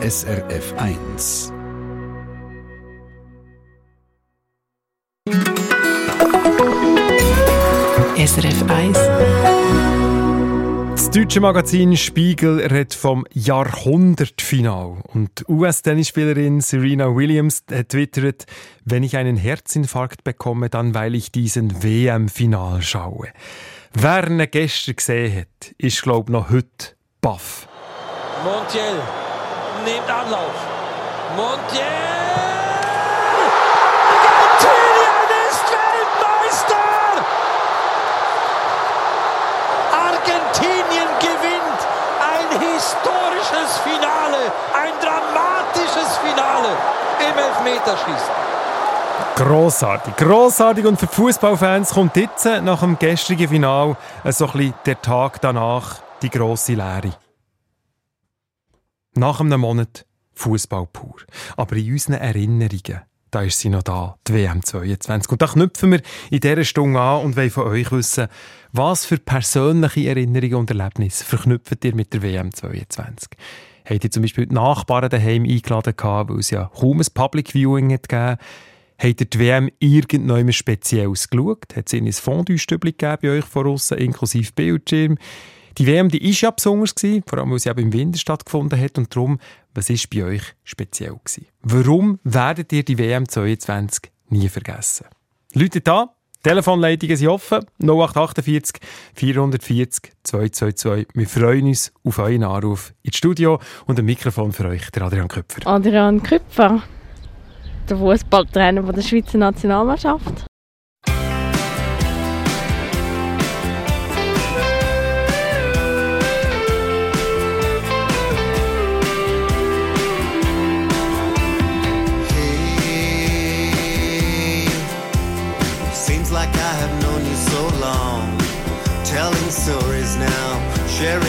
SRF 1. SRF 1. Das deutsche Magazin Spiegel redet vom Jahrhundertfinal. Und US-Tennisspielerin Serena Williams hat twittert, wenn ich einen Herzinfarkt bekomme, dann weil ich diesen WM-Final schaue. Wer ihn gestern gesehen hat, ist, glaube ich, noch heute baff. Montiel nimmt Anlauf. Montiel! Argentinien ist Weltmeister! Argentinien gewinnt ein historisches Finale, ein dramatisches Finale im Elfmeterschießen. Grossartig, grossartig und für die Fußballfans kommt jetzt nach dem gestrigen Final so ein bisschen der Tag danach die grosse Lehre. Nach einem Monat Fußball pur. Aber in unseren Erinnerungen, da ist sie noch da, die WM 22. Und da knüpfen wir in dieser Stunde an und wollen von euch wissen, was für persönliche Erinnerungen und Erlebnisse verknüpft ihr mit der WM 22? Habt ihr zum Beispiel die Nachbarn daheim eingeladen, weil es ja kaum ein Public Viewing hat gegeben Habt ihr die WM irgendjemand Spezielles geschaut? Hat es ein Fondue-Stübli gegeben bei euch von außen, inklusive Bildschirm? Die WM die ist ja besonders, gewesen, vor allem weil sie eben im Winter stattgefunden hat. Und darum, was ist bei euch speziell gewesen? Warum werdet ihr die WM 22 nie vergessen? Leute da, Telefonleitungen sind offen, 0848 440 222. Wir freuen uns auf euren Anruf ins Studio und ein Mikrofon für euch, der Adrian Köpfer. Adrian Köpfer, der Fußballtrainer der Schweizer Nationalmannschaft. Sharing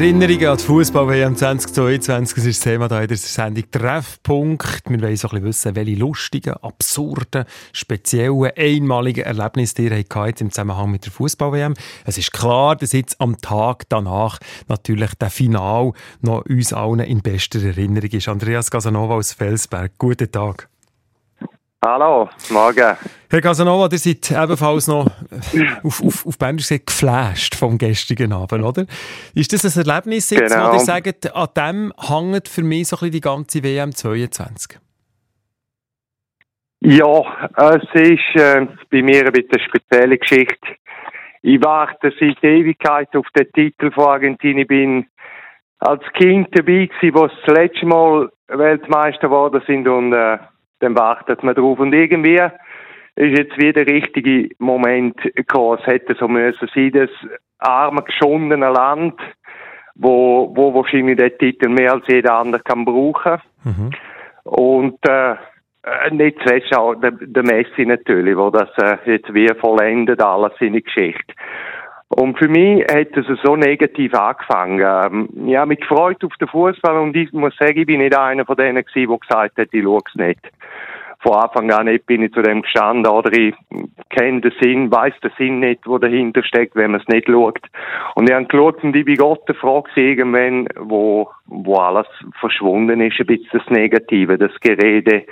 Erinnerungen an die Fußball-WM 2022. Das ist das Thema hier in der Sendung Treffpunkt. Wir wollen so ein bisschen wissen, welche lustigen, absurden, speziellen, einmaligen Erlebnisse ihr hattet im Zusammenhang mit der Fußball-WM. Es ist klar, dass jetzt am Tag danach natürlich der Final noch uns allen in bester Erinnerung ist. Andreas Casanova aus Felsberg, guten Tag. Hallo, morgen. Herr Casanova, ihr seid ebenfalls noch auf, auf, auf Bernisch gesagt geflasht vom gestrigen Abend, oder? Ist das ein Erlebnis jetzt, Genau. wo ihr sagt, an dem hängt für mich so ein bisschen die ganze WM 22? Ja, es ist äh, bei mir ein bisschen eine spezielle Geschichte. Ich warte seit Ewigkeit auf den Titel von Argentinien. Ich bin als Kind dabei gewesen, wo das letzte Mal Weltmeister geworden sind und äh, dann wartet man drauf. Und irgendwie ist jetzt wieder der richtige Moment gekommen. Es hätte so müssen sein, das arme, geschundene Land, wo, wo wahrscheinlich den Titel mehr als jeder andere kann brauchen. Und äh, äh, nicht zuletzt auch der, der Messi natürlich, wo das äh, jetzt wie vollendet alles seine Geschichte. Und für mich hat es so negativ angefangen. Ähm, ja, mit Freude auf den Fußball und ich muss sagen, ich bin nicht einer von denen gewesen, der gesagt hat, ich schaue es nicht. Von Anfang an nicht bin ich zu dem gestanden oder ich kenne den Sinn, weiß den Sinn nicht, wo dahinter steckt, wenn man es nicht schaut. Und ich habe geschaut und ich bin Gott irgendwann, wo, wo alles verschwunden ist, ein bisschen das Negative, das Gerede,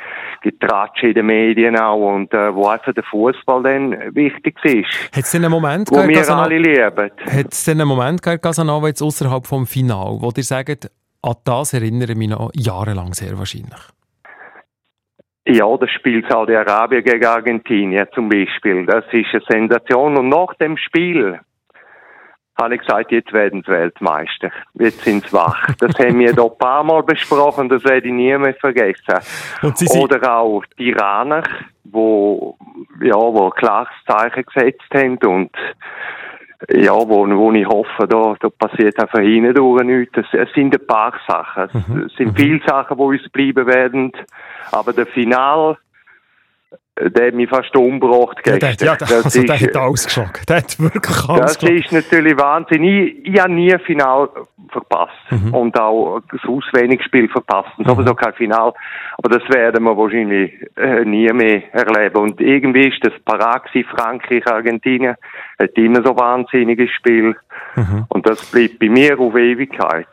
Getratsche in den Medien auch und äh, wo einfach der Fußball dann wichtig ist, Hat es denn einen Moment wo gehabt, wir Casanova, alle lieben. hat es denn einen Moment gehabt, Casanova, jetzt außerhalb vom Final, wo ihr sagt, an das erinnere ich mich noch jahrelang sehr wahrscheinlich? Ja, das Spiel Saudi-Arabien gegen Argentinien zum Beispiel. Das ist eine Sensation. Und nach dem Spiel habe ich gesagt, jetzt werden sie Weltmeister. Jetzt sind sie wach. Das haben wir hier ein paar Mal besprochen, das werde ich nie mehr vergessen. Oder auch die Iraner, wo, ja, wo ein klares Zeichen gesetzt haben und ja, wo, wo ich hoffe, da, da passiert einfach hindurch nichts. Es, es sind ein paar Sachen. Mhm. Es sind viele Sachen, die uns bleiben werden. Aber der Final, der hat mich fast umgebracht Ja, gestern. der, ja, der, Das also, der hat ausgeschlagen. Der hat wirklich das ausgeschlagen. ist natürlich Wahnsinn. Ich, ich habe nie ein Final verpasst Mhm. und auch das Auswendigspiel verpasst. Und sowieso kein Final. Aber das werden wir wahrscheinlich äh, nie mehr erleben. Und irgendwie ist das gewesen, Frankreich, Argentinien. Hat immer so wahnsinniges Spiel. Mhm. Und das bleibt bei mir auf Ewigkeit.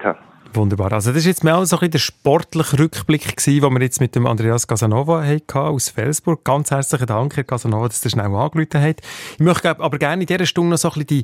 Wunderbar. Also das ist jetzt mehr so ein bisschen der sportliche Rückblick gewesen, den wir jetzt mit dem Andreas Casanova hatten aus Felsburg. Ganz herzlichen Dank, Herr Casanova, dass ihr schnell angerufen habt. Ich möchte aber gerne in dieser Stunde noch so ein bisschen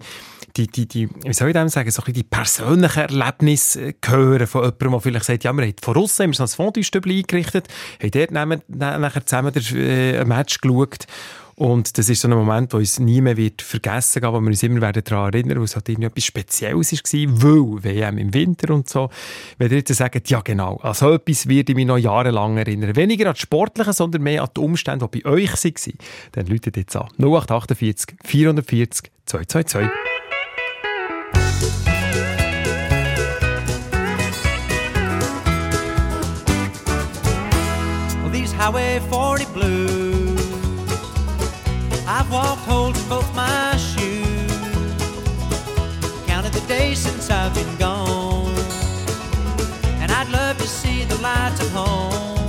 die, die, die, wie soll ich dem sagen, so ein bisschen die persönlichen Erlebnisse äh, hören von jemandem, der vielleicht sagt, ja, wir haben von aussen haben so ein Fondue-Stübli eingerichtet, haben dort nachher zusammen der, äh, ein Match geschaut und das ist so ein Moment, der uns nie mehr wird vergessen wird, wo wir uns immer werden daran erinnern, weil es halt irgendwie etwas Spezielles war, weil WM im Winter und so. Wenn ihr jetzt sagt, ja genau, an so etwas werde ich mich noch jahrelang erinnern. Weniger an das Sportliche, sondern mehr an die Umstände, die bei euch waren. Dann läutet jetzt an. 0848 440 222. Well, these Highway 40 blues. Walked holes in both my shoes. Counted the days since I've been gone. And I'd love to see the lights of home.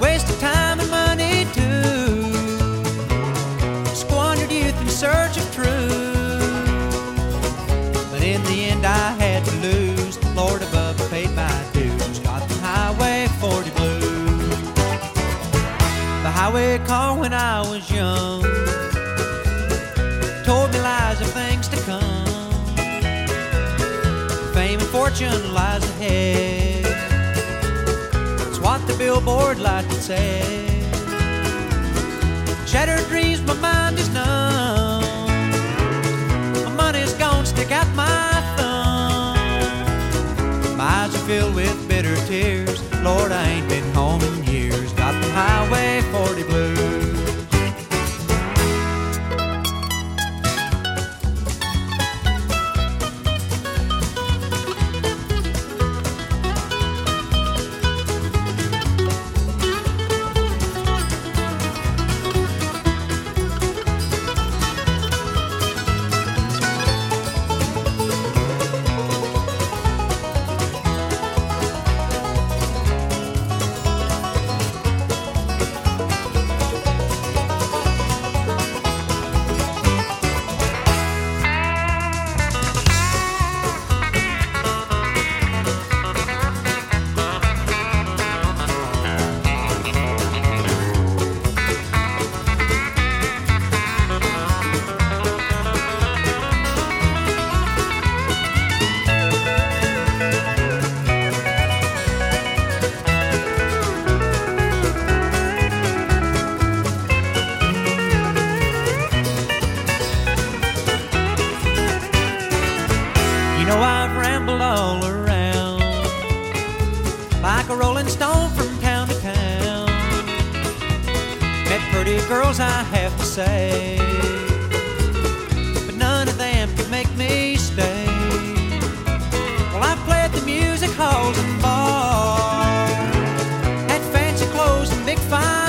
Wasted time and money too. Squandered youth in search of highway car when I was young told me lies of things to come. Fame and fortune lies ahead. It's what the billboard light would say. Shattered dreams, my mind is numb. My money's gone, stick out my thumb. My eyes are filled with bitter tears. Lord, I ain't rolling stone from town to town. Met pretty girls, I have to say, but none of them could make me stay. Well, I played the music halls and bars, had fancy clothes and big fine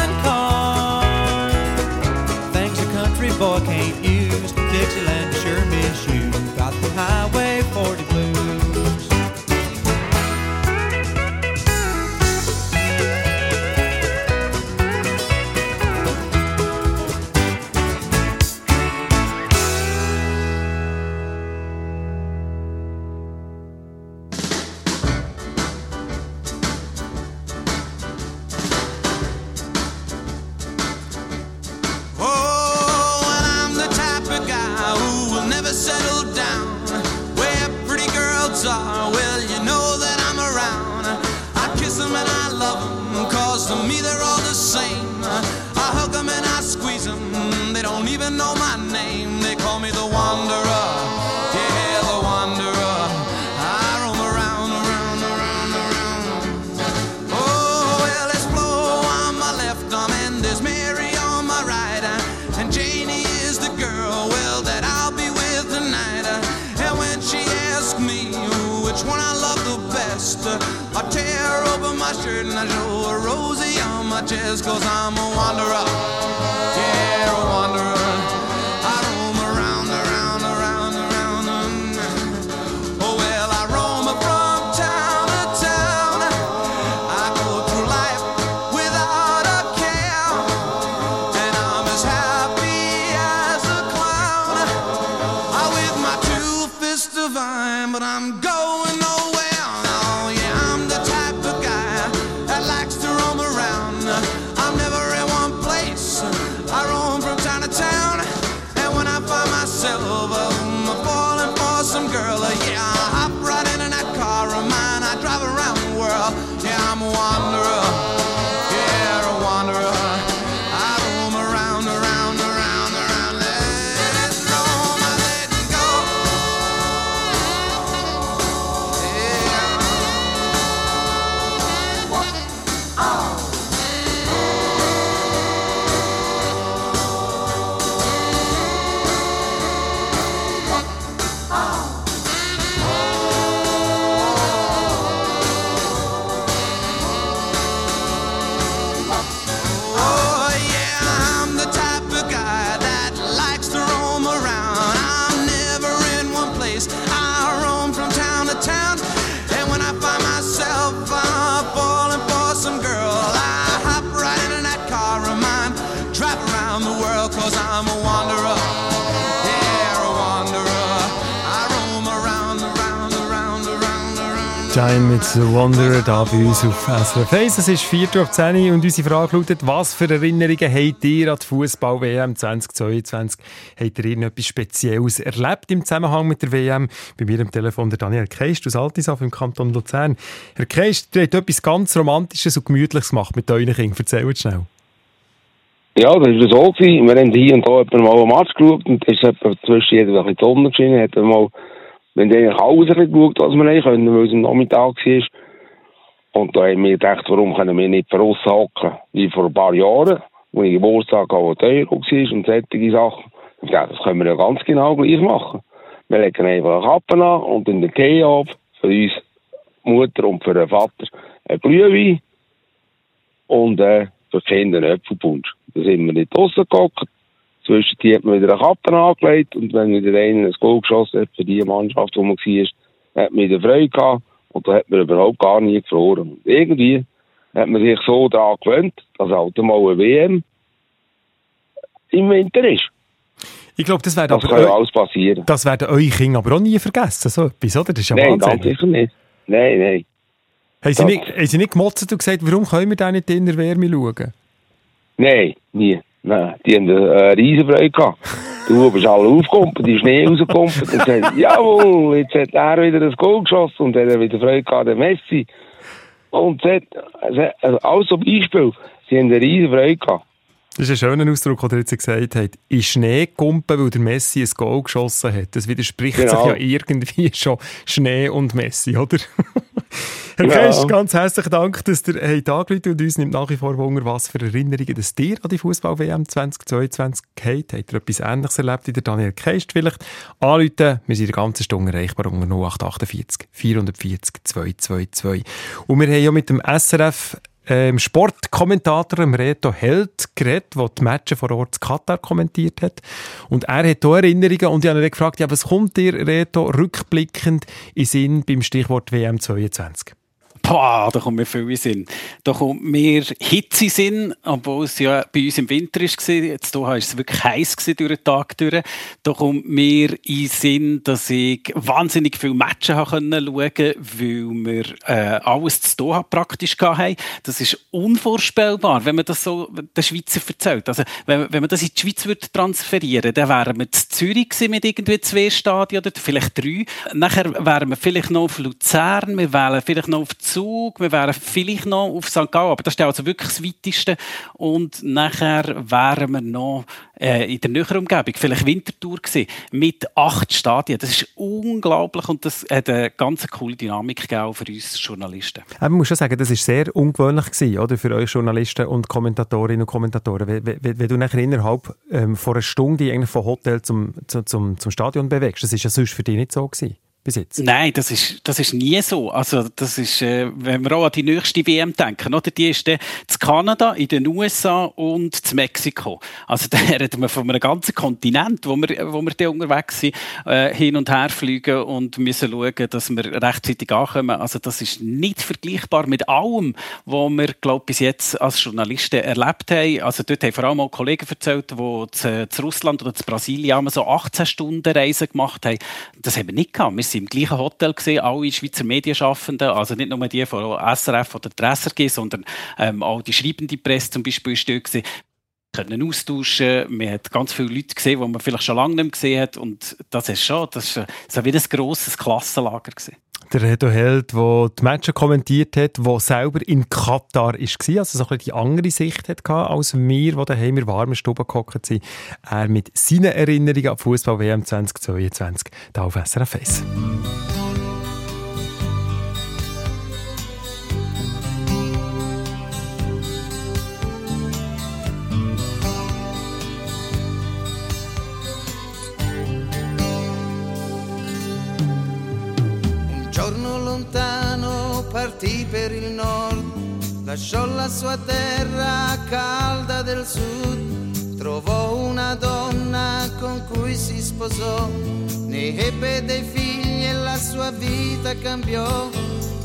Giant mit The Wanderer da bei uns auf SRF 1. Es ist 4 Uhr auf 10 Uhr und unsere Frage lautet, was für Erinnerungen habt ihr an die Fußball-WM 2022? Habt ihr irgendetwas Spezielles erlebt im Zusammenhang mit der WM? Bei mir am Telefon der Daniel Keist aus Altisaf im Kanton Luzern. Herr Keist, ihr habt etwas ganz Romantisches und Gemütliches gemacht mit euren Kindern. Erzählt schnell. Ja, das war so. Wir haben hier und da mal einen Match geschaut und es ist zwischen jedem ein bisschen die Sonne geschienen. Wir haben eigentlich alles geschaut, was wir können, weil es am Nachmittag war. Und da haben wir gedacht, warum können wir nicht draussen hocken, wie vor ein paar Jahren, wo ich Geburtstag auch ein Euro war und solche Sachen. Ich dachte, das können wir ja ganz genau gleich machen. Wir legen einfach eine Kappe an und in den Tee ab, für uns Mutter und für den Vater ein Glühwein und äh, für die Kinder einen Äpfelpunsch. Da sind wir nicht draussen Zwischen die hat man wieder eine Kappe angelegt und wenn wieder einer ein Goal geschossen hat für die Mannschaft, wo man war, hat man wieder Freude gehabt und da hat man überhaupt gar nie gefroren. Und irgendwie hat man sich so daran gewöhnt, dass halt mal eine WM im Winter ist. Ich glaube, das, Das aber alles passieren. das werden eure Kinder aber auch nie vergessen, so etwas, oder? Das ist ja nein, Wahnsinn. sicher nicht. Nein, nein. Haben sie, Das- nicht, haben sie nicht gemotzt und gesagt, warum können wir da nicht in der Wärme schauen? Nein, nie. Nein, die haben eine riesen Freude gehabt. Du bist alle aufgekommen, die Schnee rausgekommen und gesagt, jawohl, jetzt hat er wieder das Goal geschossen und er hat wieder Freude gehabt, der Messi. Und es hat, also alles so Beispiel, sie haben eine riesen gehabt. Das ist ein schöner Ausdruck, den ihr jetzt gesagt habt. In Schnee kumpen, weil der Messi ein Goal geschossen hat. Das widerspricht Genau. sich ja irgendwie schon Schnee und Messi, oder? Herr Ja. Kesch, ganz herzlichen Dank, dass ihr habt angerufen und uns nimmt nach wie vor Wunder, was für Erinnerungen das dir an die Fußball-WM 2022 habt. Habt ihr etwas Ähnliches erlebt wie der Daniel Keist vielleicht? Anrufen, wir sind die ganze Stunde erreichbar unter 0848 440 222. Und wir haben ja mit dem SRF ähm, Sportkommentator Reto Held geredet, der die Matches vor Ort in Katar kommentiert hat. Und er hat hier Erinnerungen und ich habe ihn gefragt, ja, was kommt dir, Reto, rückblickend in Sinn beim Stichwort WM 22? Boah, da kommt mir viel in Sinn. Da kommt mir Hitze in Sinn, obwohl es ja bei uns im Winter war. Jetzt hier war es wirklich heiß durch den Tag durch. Da kommt mir in Sinn, dass ich wahnsinnig viele Matches schauen konnte, weil wir äh, alles zu Doha praktisch hatten. Das ist unvorstellbar, wenn man das so den Schweizer erzählt. Also, wenn, wenn man das in die Schweiz würde transferieren dann wären wir zu Zürich mit irgendwie zwei Stadien oder vielleicht drei. Nachher wären wir vielleicht noch auf Luzern, wir wären vielleicht noch auf Zug, wir wären vielleicht noch auf St. Gallen, aber das ist also wirklich das Weiteste. Und nachher wären wir noch äh, in der näheren Umgebung, vielleicht Wintertour gewesen, mit acht Stadien. Das ist unglaublich und das hat eine ganz coole Dynamik für uns Journalisten. Aber man muss schon sagen, das war sehr ungewöhnlich gewesen, oder, für euch Journalisten und Kommentatorinnen und Kommentatoren. Wenn, du nachher innerhalb ähm, von einer Stunde eigentlich vom Hotel zum, zum, zum, zum Stadion bewegst, das ist ja sonst für dich nicht so gewesen. Bis jetzt. Nein, das ist, das ist nie so. Also, das ist, äh, wenn wir auch an die nächste WM denken, oder? Die ist dann zu Kanada, in den USA und zu Mexiko. Also, da reden wir von einem ganzen Kontinent, wo wir, wo wir da unterwegs sind, äh, hin und her fliegen und müssen schauen, dass wir rechtzeitig ankommen. Also, das ist nicht vergleichbar mit allem, was wir, glaube bis jetzt als Journalisten erlebt haben. Also, dort haben vor allem auch Kollegen erzählt, die zu, zu Russland oder zu Brasilien so 18 Stunden Reisen gemacht haben. Das haben wir nicht gehabt. Wir sind im gleichen Hotel gesehen, alle Schweizer Medienschaffenden, also nicht nur die von SRF oder der SRG, sondern ähm, auch die schreibende Presse zum Beispiel ist dort gewesen können austauschen. Man hat ganz viele Leute gesehen, die man vielleicht schon lange nicht mehr gesehen hat. Und das ist schon, das ist so wie ein grosses Klassenlager gewesen. Der Reto Held, der die Matches kommentiert hat, der selber in Katar war, also so ein die andere Sicht hatte als wir, die daheim in warmen Stube gehockt sind. Er mit seinen Erinnerungen an Fußball-WM 2022 hier auf SRF 1. Lasciò la sua terra calda del sud, trovò una donna con cui si sposò, ne ebbe dei figli e la sua vita cambiò,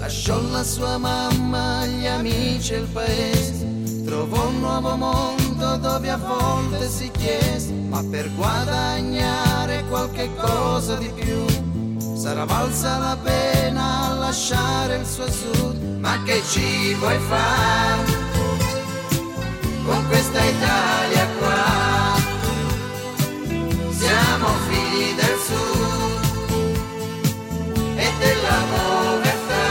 lasciò la sua mamma, gli amici e il paese, trovò un nuovo mondo dove a volte si chiese, ma per guadagnare qualche cosa di più sarà valsa la pena lasciare il suo sud, ma che ci vuoi fare con questa Italia qua? Siamo figli del sud e della povertà.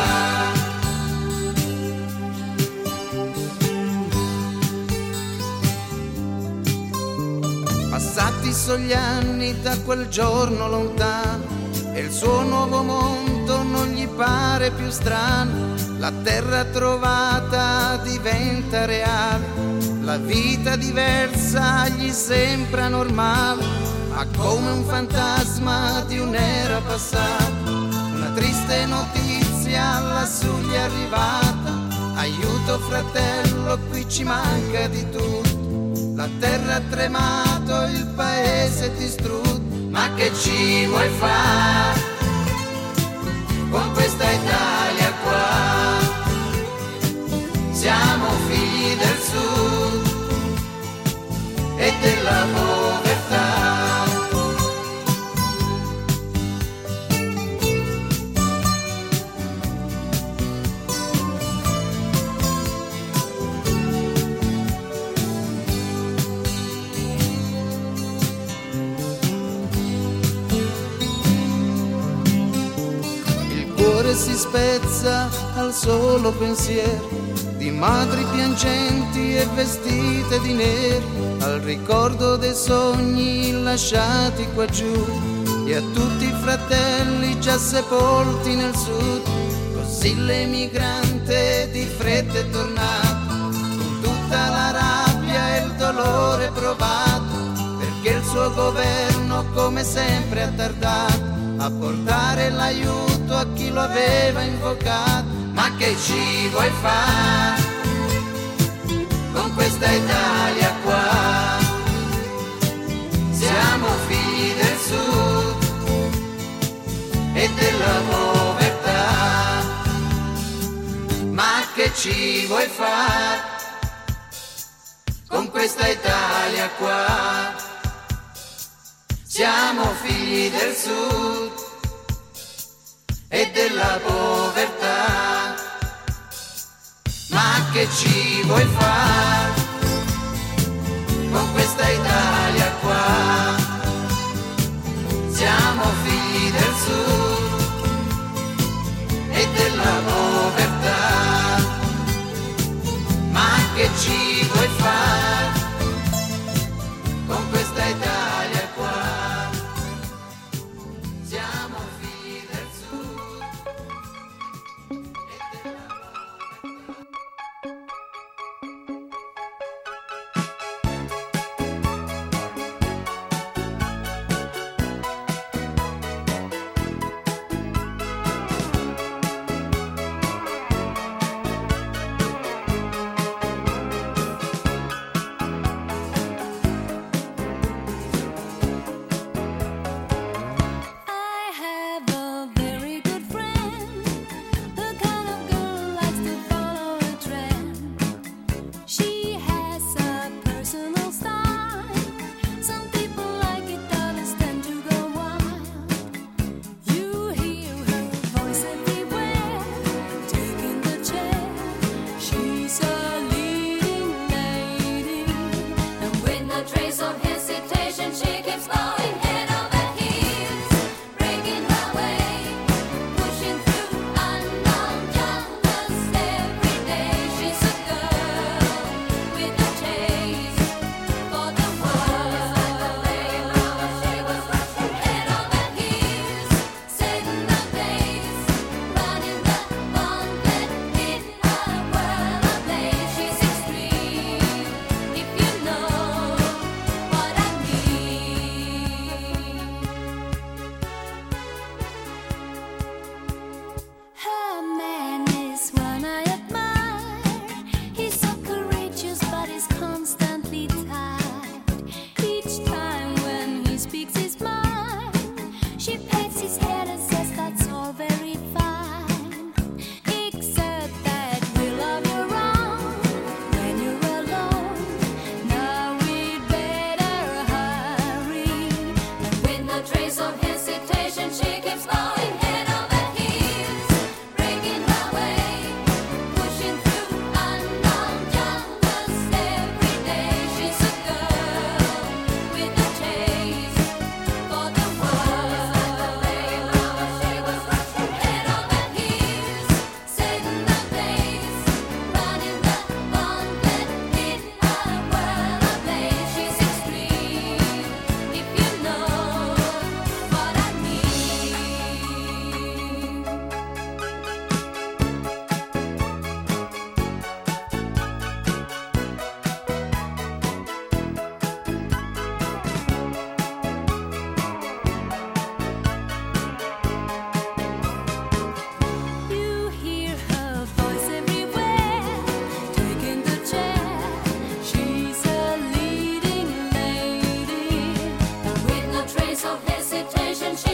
Passati sono gli anni da quel giorno lontano e il suo nuovo mondo non gli pare più strano. La terra trovata diventa reale, la vita diversa gli sembra normale, ma come un fantasma di un'era passata. Una triste notizia lassù gli è arrivata, aiuto fratello, qui ci manca di tutto. La terra ha tremato, il paese è distrutto, ma che ci vuoi fare con questa Italia qua? Siamo figli del sud e della povertà. si spezza al solo pensiero di madri piangenti e vestite di nero, al ricordo dei sogni lasciati qua giù e a tutti i fratelli già sepolti nel sud. Così l'emigrante di fretta è tornato, con tutta la rabbia e il dolore provato, perché il suo governo come sempre ha tardato a portare l'aiuto accanto a chi lo aveva invocato, ma che ci vuoi fare con questa Italia qua? Siamo figli del sud e della povertà, ma che ci vuoi fare con questa Italia qua? Siamo figli del sud e della povertà. Ma che ci vuoi fare con questa Italia qua? Siamo figli del sud e della povertà. Ma che ci hesitation.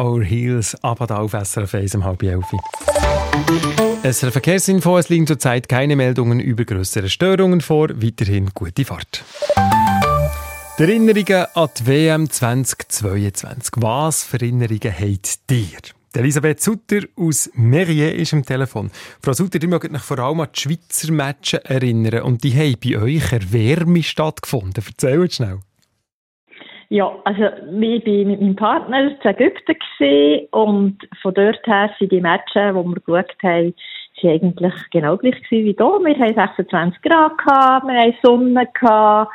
Our Heels, aber da auf SRF 1 um halb elf. SRF Verkehrsinfo, es liegen zurzeit keine Meldungen über größere Störungen vor. Weiterhin gute Fahrt. Die Erinnerungen an die WM 2022. Was für Erinnerungen habt ihr? Elisabeth Sutter aus Merier ist am Telefon. Frau Sutter, ihr mögt euch vor allem an die Schweizer Matches erinnern und die haben bei euch eine Wärme stattgefunden. Erzählt schnell. Ja, also wir waren mit meinem Partner in Ägypten gewesen und von dort her sind die Matches, die wir geschaut haben, sind eigentlich genau gleich gewesen wie hier. Wir haben 26 Grad gehabt, wir haben Sonne gehabt,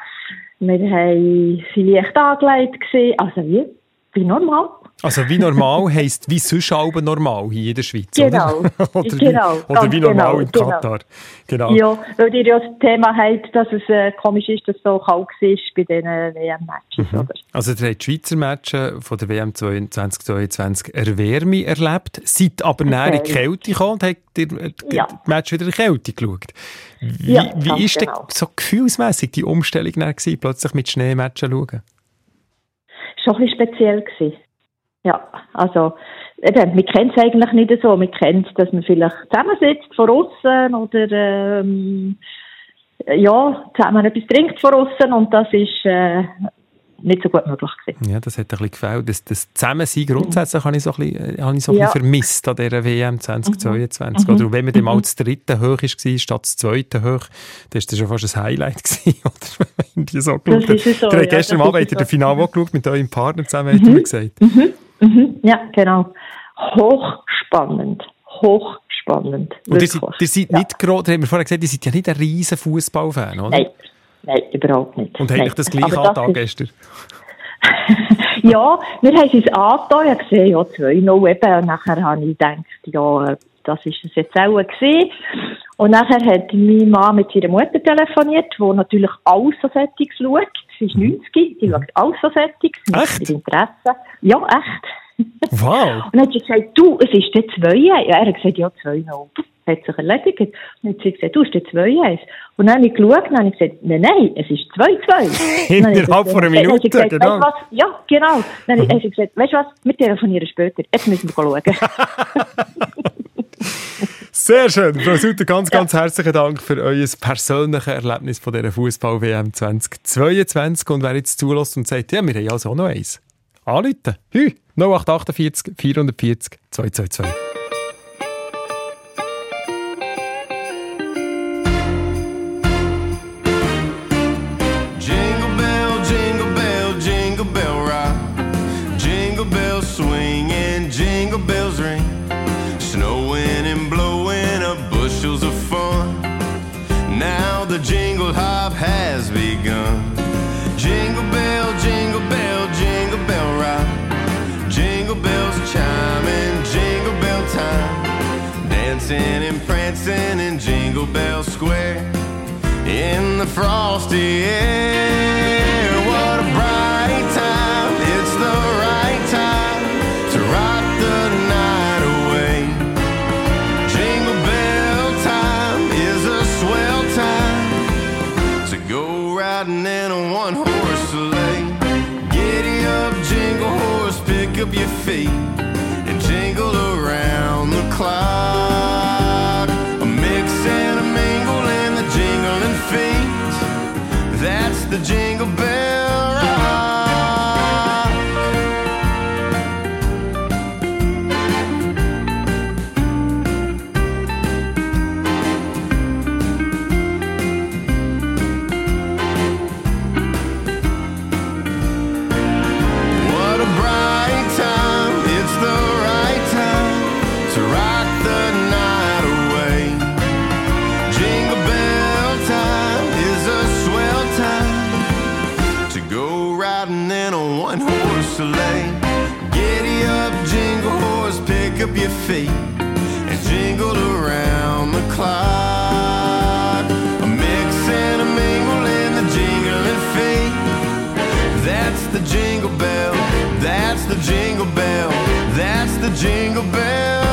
wir haben vielleicht angelegt gesehen, also wie, wie normal. Also wie normal heisst wie sonst auch normal hier in der Schweiz, Genau, oder? oder genau, wie, oder wie normal genau, in genau. Katar. Genau. Ja, weil ihr ja das Thema habt, dass es äh, komisch ist, dass es so kalt war bei diesen WM-Matches, Mhm. oder? Also ihr habt die Schweizer Matches von der WM 2022 Erwärme erlebt, seid aber näher in die Okay. Kälte gekommen und habt ihr äh, die Ja. Match wieder in die Kälte geschaut. Wie, Ja, wie ist denn genau. so gefühlsmässig die Umstellung gewesen, plötzlich mit Schneematchen schauen? schon ein bisschen speziell gewesen. Ja, also, eben, wir kennen es eigentlich nicht so. Wir kennen es, dass man vielleicht zusammensitzt von außen oder, ähm, ja, zusammen etwas trinkt von außen und das ist, äh, nicht so gut möglich gewesen. Ja, das hat ein bisschen gefällt. Das, das Zusammensein grundsätzlich habe ich so ein bisschen, äh, habe ich so ein Ja. bisschen vermisst an dieser WM 2022. Mhm. Oder wenn man dann mal Mhm. das dritte hoch war, statt das zweite hoch, dann ist das schon fast ein Highlight gewesen, oder? Wenn die so geschaut so, ja, gestern Abend ist habt ihr es das so. Finale auch geschaut mit eurem Partner zusammen, ihr mir gesagt. Mhm, ja, genau. Hochspannend. Hochspannend. Und ihr seid, ihr seid nicht gerade, haben wir vorher gesagt, ihr seid ja nicht ein riesen Fußballfan, oder? Nein, nein, überhaupt nicht. Und Nein. eigentlich das gleiche ist- gestern. Ja, wir haben es uns angetan. Ich habe gesehen, ja, 2-0 eben. Und nachher habe ich gedacht, ja, das ist es jetzt auch gewesen. Und nachher hat mein Mann mit seiner Mutter telefoniert, die natürlich alles so Sättiges schaut. Sie ist 90, die schaut alles so. Echt? Mit Interesse. Ja, echt. Wow. Und dann hat sie gesagt, du, es ist der 2 Ja, er hat gesagt, ja, 2-0. Hat sich erledigt. Und dann hat sie gesagt, du, es ist der 2 Und dann habe ich geschaut und habe ich gesagt, nein, nein, es ist 2-2. Und dann hat sie Innerhalb von einer sie Minute, gesagt, genau. Was? Ja, genau. Dann hat sie gesagt, weißt du was, wir telefonieren später. Jetzt müssen wir schauen. Sehr schön. Frau Sutter, ganz, ganz herzlichen Dank für euer persönliches Erlebnis von dieser Fußball-WM 2022. Und wer jetzt zulässt und sagt, ja, wir haben also auch noch eins. Anrufen. Hü, 0848 440 222. Dancing and prancing in Jingle Bell Square in the frosty air. What a bright time! It's the right time to rock the night away. Jingle bell time is a swell time to go riding in a one horse sleigh. Giddy up, jingle horse, pick up your feet climb. The jingle bell. That's the jingle bell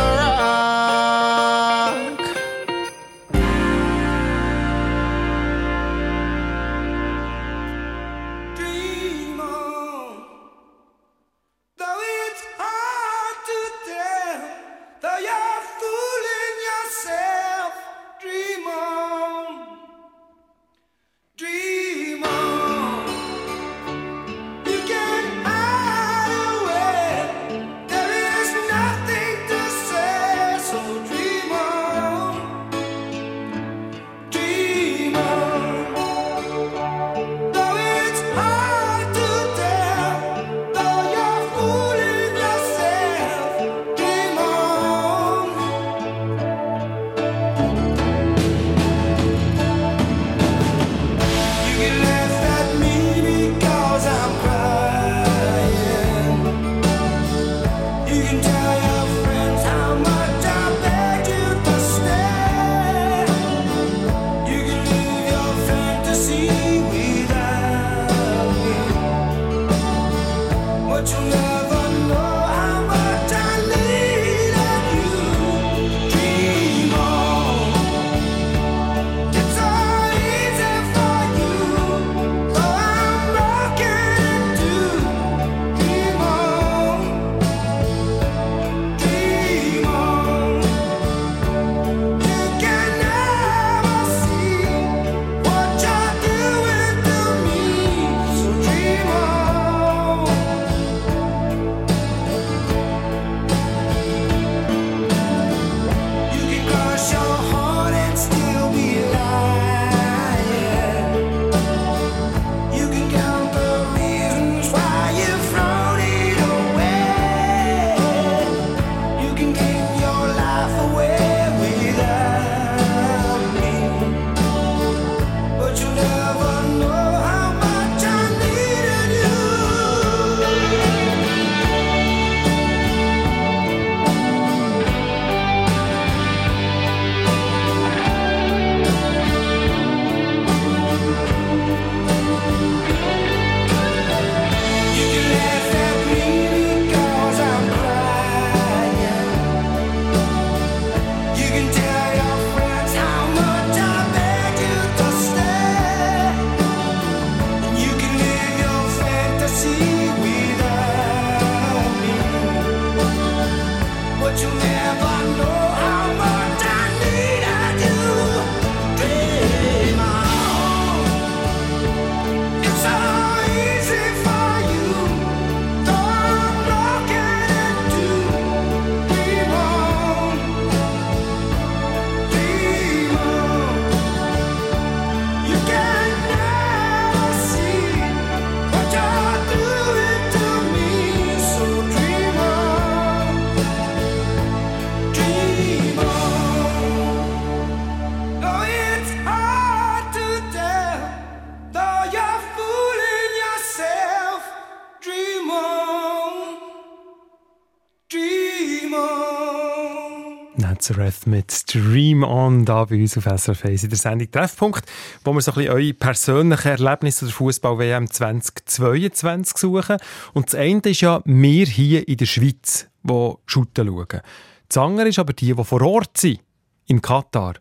Nazareth mit Dream On da bei uns auf SRF 1 in der Sendung Treffpunkt, wo wir so ein bisschen eure persönlichen Erlebnisse der Fußball-WM 2022 suchen. Und das eine ist ja wir hier in der Schweiz, die Shooten schauen. Das andere ist aber die, die vor Ort sind, in Katar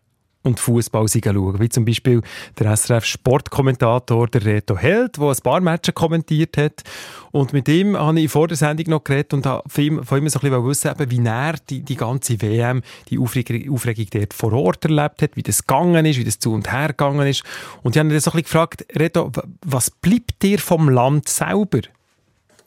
und Fußball schauen. Wie zum Beispiel der SRF-Sportkommentator der Reto Held, der ein paar Matches kommentiert hat. Und mit ihm habe ich vor der Sendung noch geredet und von ihm, von ihm so ein bisschen wissen, wie er die, die ganze WM, die Aufregung, Aufregung dort vor Ort erlebt hat, wie das gegangen ist, wie das zu und her gegangen ist. Und ich habe ihn so ein bisschen gefragt, Reto, was bleibt dir vom Land selber?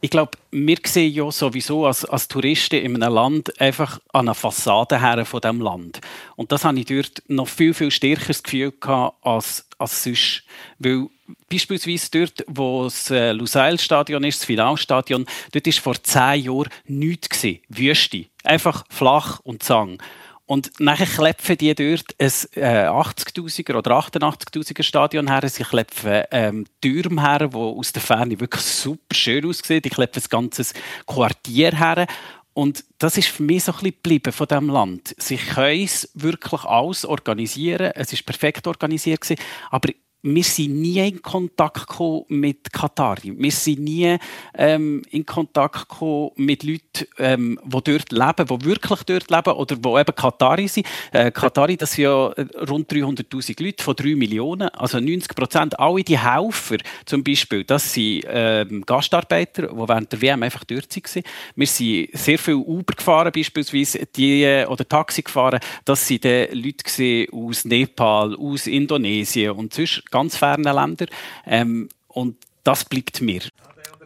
Ich glaube, wir sehen ja sowieso als, als Touristen in einem Land einfach an einer Fassade her von diesem Land. Und das habe ich dort noch viel, viel stärkeres Gefühl gehabt als, als sonst. Weil beispielsweise dort, wo das äh, Lusail-Stadion ist, das Finalstadion, dort war vor zehn Jahren nichts. Gewesen. Wüste. Einfach flach und zang. Und nachher klepfen die dort ein äh, 80.000er oder 88.000er Stadion her. Sie klepfen ähm, Türme her, die aus der Ferne wirklich super schön aussehen. Die klepfen das ganze Quartier her. Und das ist für mich so ein bisschen geblieben von diesem Land. Sie können es wirklich alles organisieren. Es ist perfekt organisiert gewesen. Aber wir sind nie in Kontakt gekommen mit Katari. Wir sind nie ähm, in Kontakt gekommen mit Leuten, ähm, die dort leben, die wirklich dort leben oder die eben Katari sind. Äh, Katari, das sind ja rund 300'000 Leute von 3 Millionen. Also 90 Prozent, alle die Helfer zum Beispiel, das sind ähm, Gastarbeiter, die während der WM einfach dort waren. Wir sind sehr viel Uber gefahren, beispielsweise, die, äh, oder Taxi gefahren. Das sind die Leute aus Nepal, aus Indonesien und sonst ganz fernen Ländern. Ähm, und das bleibt mir.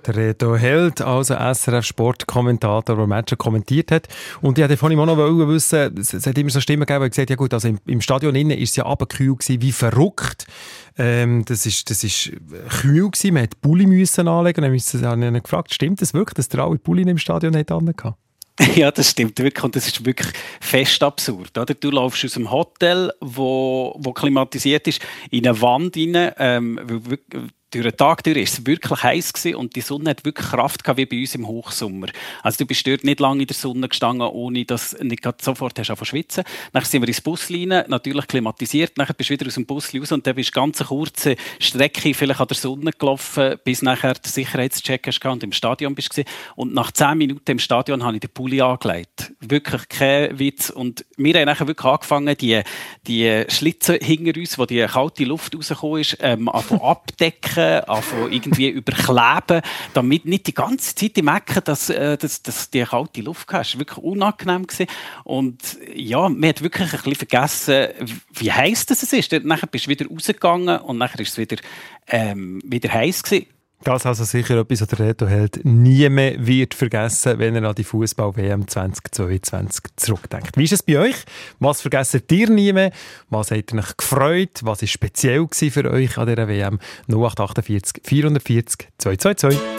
Reto Held, also SRF-Sportkommentator, der Matches kommentiert hat. Und ich wollte ihm auch noch wissen, es hat immer so Stimmen gegeben, die gesagt ja gut, also im, im Stadion innen ist es ja gewesen, wie verrückt. Ähm, das ist, das ist kühl gewesen, man hat Bulli müssen anlegen. Dann habe ich ihn gefragt, stimmt das wirklich, dass der alle Bulli im Stadion hat angehabt? Ja, das stimmt wirklich und das ist wirklich fest absurd. Oder? Du laufst aus einem Hotel, wo, wo klimatisiert ist, in eine Wand rein, ähm, weil durch den Tag durch ist es wirklich heiß gewesen und die Sonne hat wirklich Kraft gehabt, wie bei uns im Hochsommer. Also du bist dort nicht lange in der Sonne gestanden, ohne dass du nicht sofort hast schwitzen. Dann sind wir ins Bus rein, natürlich klimatisiert, dann bist du wieder aus dem Bus raus und dann bist du ganz eine kurze Strecke vielleicht an der Sonne gelaufen, bis nachher der Sicherheitscheck hast und im Stadion bist gewesen. Und nach zehn Minuten im Stadion habe ich den Pulli angelegt. Wirklich kein Witz. Und wir haben nachher wirklich angefangen, die, die Schlitze hinter uns, wo die kalte Luft rausgekommen ist, ähm, abdecken anfangen, irgendwie überkleben, damit nicht die ganze Zeit im Ecken, dass, äh, dass, dass die kalte Luft hast. Das war wirklich unangenehm. Gewesen. Und ja, man hat wirklich ein bisschen vergessen, wie heiß das ist. Dann bist du wieder rausgegangen und nachher ist es wieder, ähm, wieder heiß gewesen. Das also sicher etwas, was der Reto Held nie mehr wird vergessen, wenn er an die Fußball-WM 2022 zurückdenkt. Wie ist es bei euch? Was vergessen ihr nie mehr? Was hat euch gefreut? Was war speziell für euch an dieser WM? 0848 440 222.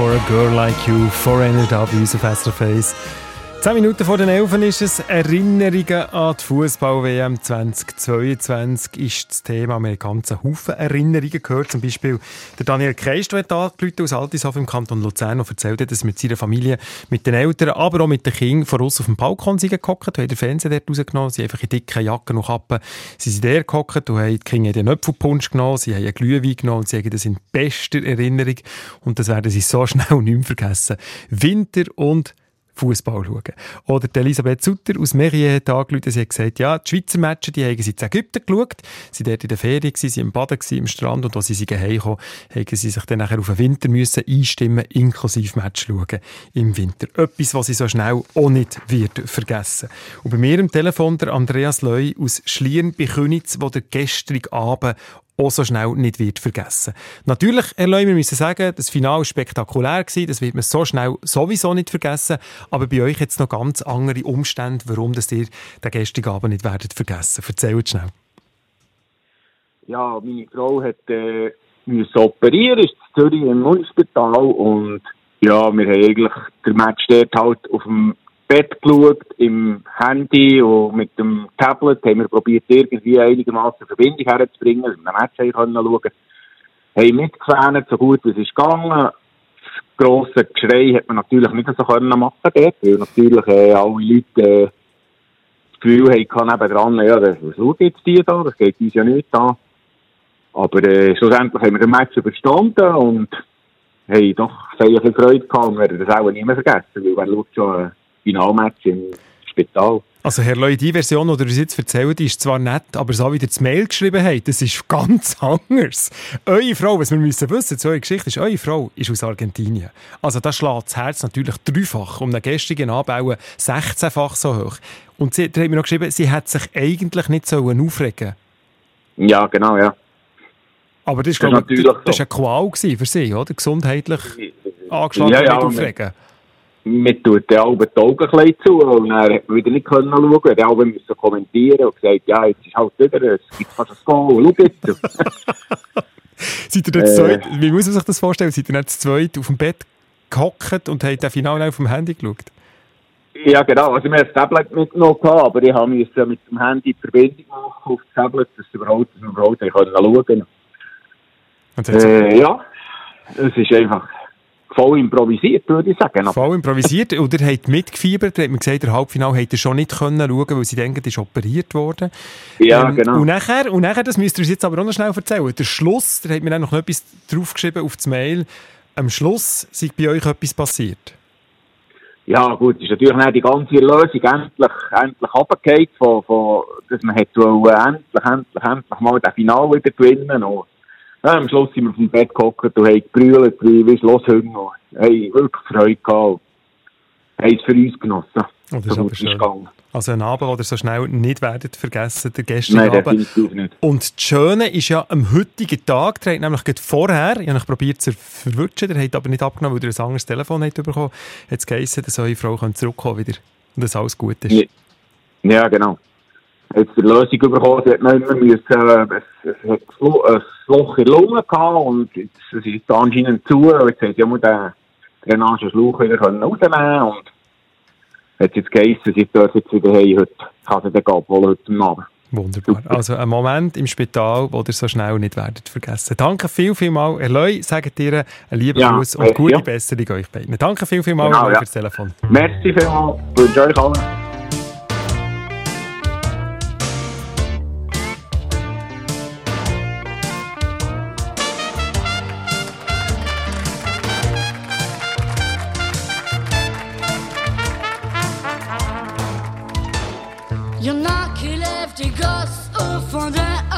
for a girl like you, for NLW's a faster Face. 10 Minuten vor den 11 ist es. Erinnerungen an die Fußball-WM 2022 ist das Thema. Wir haben ganzen Haufen Erinnerungen gehört. Zum Beispiel der Daniel Keist, der angerufen aus Altishof im Kanton Luzern und erzählt dass er mit seiner Familie, mit den Eltern, aber auch mit den Kindern vor uns auf dem Balkon sind gehockt, haben den Fernseher dort rausgenommen, sie haben einfach in dicken Jacken und Kappen sie sind der gehockt und haben die Kinder den Apfelpunsch genommen, sie haben einen Glühwein genommen und sie haben das in bester Erinnerung und das werden sie so schnell nicht mehr vergessen. Winter und Fußball schauen. Oder Elisabeth Sutter aus Merier hat angerufen, sie hat gesagt, ja, die Schweizer Matches, die haben sie in Ägypten geschaut, sie waren dort in der Ferien, sie waren im Baden, im Strand und als sie heimgekommen haben sie sich dann nachher auf den Winter müssen einstimmen, inklusive Match schauen im Winter. Etwas, was sie so schnell auch nicht wird vergessen. Und bei mir am Telefon der Andreas Leu aus Schlieren bei Könitz, wo der gestrige Abend auch so schnell nicht wird vergessen. Natürlich, Herr Leu, wir müssen sagen, das Finale war spektakulär, das wird man so schnell sowieso nicht vergessen, aber bei euch jetzt noch ganz andere Umstände, warum das ihr den gestrigen Abend nicht werdet vergessen. Erzählt schnell. ja, meine Frau hat äh, müssen operieren, ist in Zürich im Unispital und ja, wir haben eigentlich den Match dort halt auf dem Bett geschaut, im Handy und mit dem Tablet haben wir probiert, irgendwie einigermaßen Verbindung herzubringen, dass wir den Match haben können schauen. Haben mitgefährt, so gut wie es ist gegangen. Das grosse Geschrei hat man natürlich nicht so können machen dort, weil natürlich äh, alle Leute äh, das Gefühl haben, nebendran, ja, das- was schaut jetzt die da, das geht uns ja nicht an. Aber äh, schlussendlich haben wir den Match überstanden und haben doch sehr viel Freude gehabt und werden das auch nie mehr vergessen, weil wer schaut schon ein Finalmatch im Spital. Also Herr Leu, die Version, die ihr uns jetzt erzählt, ist zwar nett, aber so wie ihr das Mail geschrieben habt, das ist ganz anders. Eure Frau, was wir müssen wissen zu eurer Geschichte ist, eure Frau ist aus Argentinien. Also da schlägt das Herz natürlich dreifach, um den gestrigen Abbauen 16-fach so hoch. Und sie, hat mir noch geschrieben, sie hat sich eigentlich nicht sollen aufregen Ja, genau, ja. Aber das, ist, Das ist glaube das, das so. war eine Qual für sie, oder? Gesundheitlich angeschlagen Ja, ja, nicht und- Wir tun den Alben die Augen ein zu und dann hat man wieder nicht können schauen. Haben Alben müssen kommentieren und gesagt, ja, jetzt ist halt wieder, es gibt fast ein Goal, schau jetzt. Seid ihr dann zu Äh. zweit, wie muss man sich das vorstellen? Seid ihr zu zweit auf dem Bett gehockt und habt den Finale auf dem Handy geschaut? Ja, genau. Also, wir haben das Tablet mitgenommen, aber ich habe musste mit dem Handy die Verbindung machen auf das Tablet, dass wir überhaupt, dass wir überhaupt können schauen jetzt- äh, Ja, es ist einfach voll improvisiert, würde ich sagen. Voll improvisiert. Und ihr habt mitgefiebert. Habt mir gesagt, der Halbfinale habt ihr schon nicht können schauen, weil sie denken, ist operiert worden. Ja, genau. Und nachher, und nachher, das müsst ihr uns jetzt aber auch noch schnell erzählen. Der Schluss, da hat mir dann noch etwas draufgeschrieben auf das Mail. Am Schluss sei bei euch etwas passiert. Ja, gut, es ist natürlich nicht die ganze Lösung endlich, endlich runtergefallen, von, von, dass man hätte wollen, endlich, endlich, endlich mal das Finale wieder gewinnen. Und, ja, am Schluss sind wir dem Bett gehockt und haben gebrüllt, wie, Schlosshünger. Und haben wirklich Freude gehabt. Haben es für uns genossen. Oh, das ist schön. gegangen. Also ein Abend, ihr so schnell nicht werdet vergessen, der gestrige Nein, Abend. Und das Schöne ist ja am heutigen Tag, der hat nämlich gerade vorher, ich habe probiert zu verwutschen, der hat aber nicht abgenommen, weil ihr ein anderes Telefon habt bekommen, hat es geheißen, dass eure Frau zurückkommen wieder und dass alles gut ist. Ja, genau. Jetzt die Lösung bekommen, sie hat nicht mehr müssen, äh, es, hat ein Lo- ein Loch in der Lunge gehabt und jetzt, es ist anscheinend zu und jetzt hat sie ja den Drainagenschlauch wieder rausnehmen und hat jetzt geheißen, sie dürfen jetzt wieder heim, heute kann sie den abholen heute Abend. Wunderbar. Also ein Moment im Spital, wo ihr so schnell nicht werdet vergessen. Danke viel, viel mal. Herr Leu, sagt dir einen lieben Ja, Gruß und gute ja. Besserung euch beiden. Danke viel, viel mal Genau, ja. fürs Telefon. Merci vielmals, wünsche euch allen.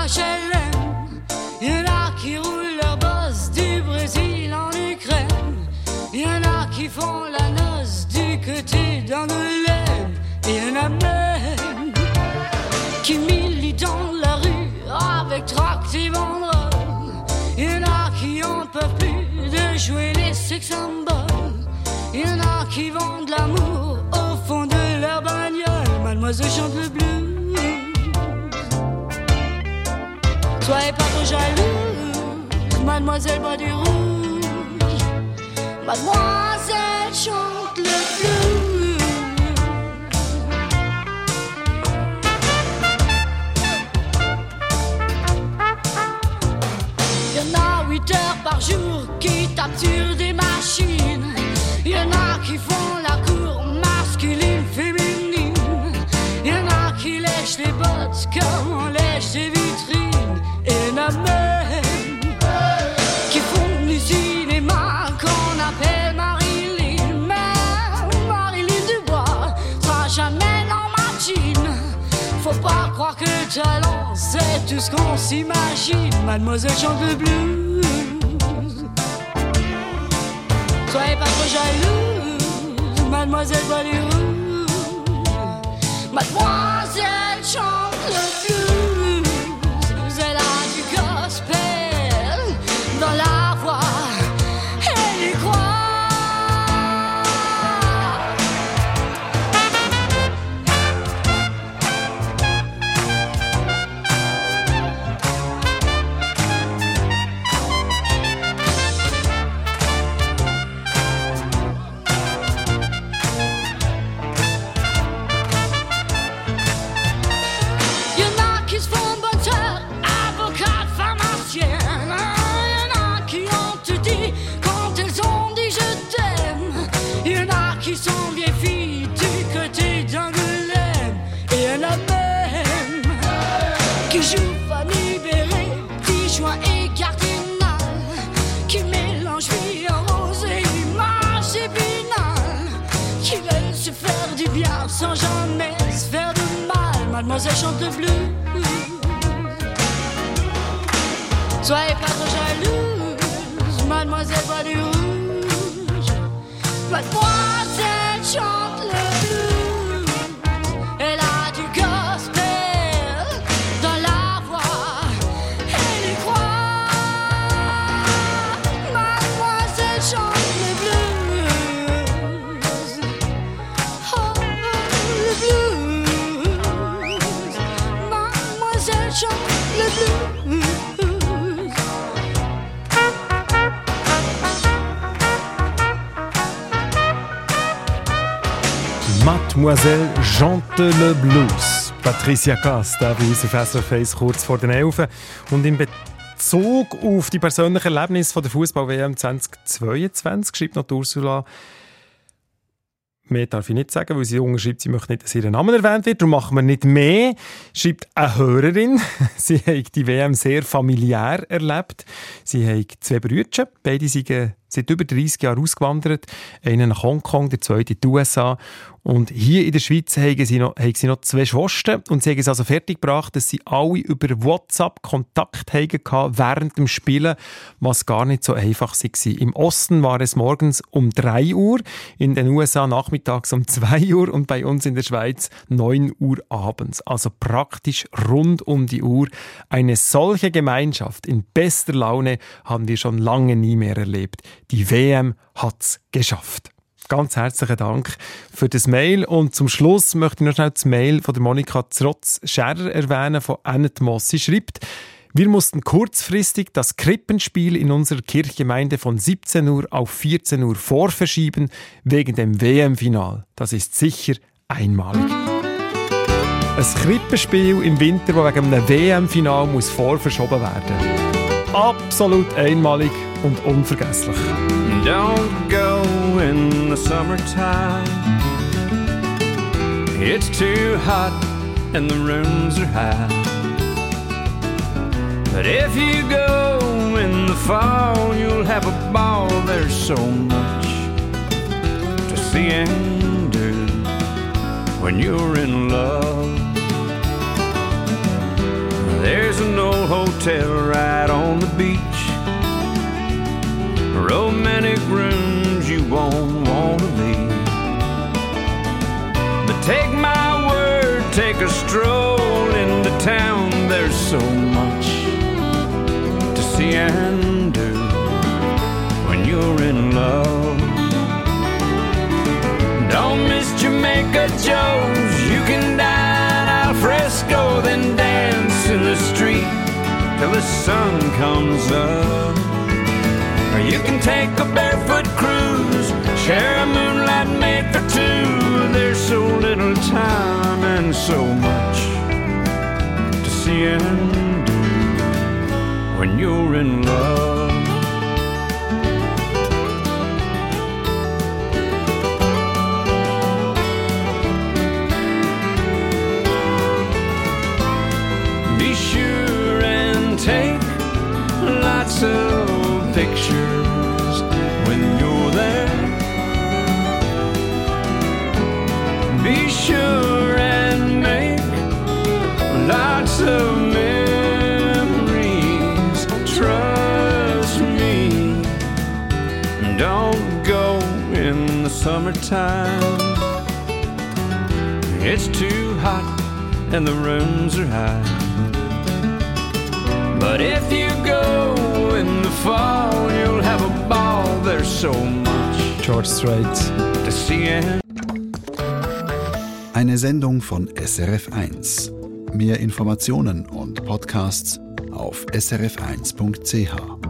D'un HLM. Y'en a qui roulent leur boss du Brésil en Ukraine. Y'en a qui font la noce du côté d'Angoulême. Et y'en a même qui militent dans la rue avec tract et banderoles. Y'en a qui en peuvent plus de jouer les sex symboles. Y'en a qui vendent l'amour au fond de leur bagnole. Mademoiselle chante le blues. Pas trop jaloux, mademoiselle boit du rouge. Mademoiselle chante le blues. Y'en a 8 heures par jour qui sur des machines. Y'en a qui font la cour masculine, féminine. Y'en a qui lèchent les bottes comme talent c'est tout ce qu'on s'imagine. Mademoiselle chante le blues. Soyez pas trop jalouse, mademoiselle voit. Mademoiselle chante le. Mademoiselle chante le Blues. Patricia Cast, da bei uns auf SRF kurz vor den Elfen. Und in Bezug auf die persönlichen Erlebnisse von der Fußball-WM 2022 schreibt noch Ursula, mehr darf ich nicht sagen, weil sie unterschreibt, sie möchte nicht, dass ihr Name erwähnt wird. Darum machen wir nicht mehr. Schreibt eine Hörerin. Sie hat die WM sehr familiär erlebt. Sie hat zwei Brüder. Beide sind seit über 30 Jahren ausgewandert. Einer nach Hongkong, der zweite in die USA. Und hier in der Schweiz haben sie noch, haben sie noch zwei Schwestern. Und sie haben es also fertiggebracht, dass sie alle über WhatsApp Kontakt hatten während dem Spielen, was gar nicht so einfach war. Im Osten war es morgens um 3 Uhr, in den USA nachmittags um 2 Uhr und bei uns in der Schweiz 9 Uhr abends. Also praktisch rund um die Uhr. Eine solche Gemeinschaft in bester Laune haben wir schon lange nie mehr erlebt. Die WM hat's geschafft. Ganz herzlichen Dank für das Mail. Und zum Schluss möchte ich noch schnell das Mail von der Monika Zrotz-Scherer erwähnen von Annette Moss. Sie schreibt, wir mussten kurzfristig das Krippenspiel in unserer Kirchgemeinde von 17 Uhr auf 14 Uhr vorverschieben wegen dem WM-Final. Das ist sicher einmalig. Ein Krippenspiel im Winter, das wegen einem WM-Final muss vorverschoben werden. Absolut einmalig und unvergesslich. Don't go in the summertime. It's too hot and the rooms are high. But if you go in the fall, you'll have a ball. There's so much to see and do when you're in love. There's an old hotel right on the. Romantic rooms you won't want to leave. But take my word, take a stroll into town. There's so much to see and do when you're in love. Don't miss Jamaica Joe's. You can dine al fresco, then dance in the street till the sun comes up. You can take a barefoot cruise Share a moonlight made for two. There's so little time and so much to see and do when you're in love. Be sure and take lots of summertime. It's too hot and the rooms are high. But if you go in the fall, you'll have a ball. There's so much George Strait. to see and Eine Sendung von SRF1. Mehr Informationen und Podcasts auf srf1.ch.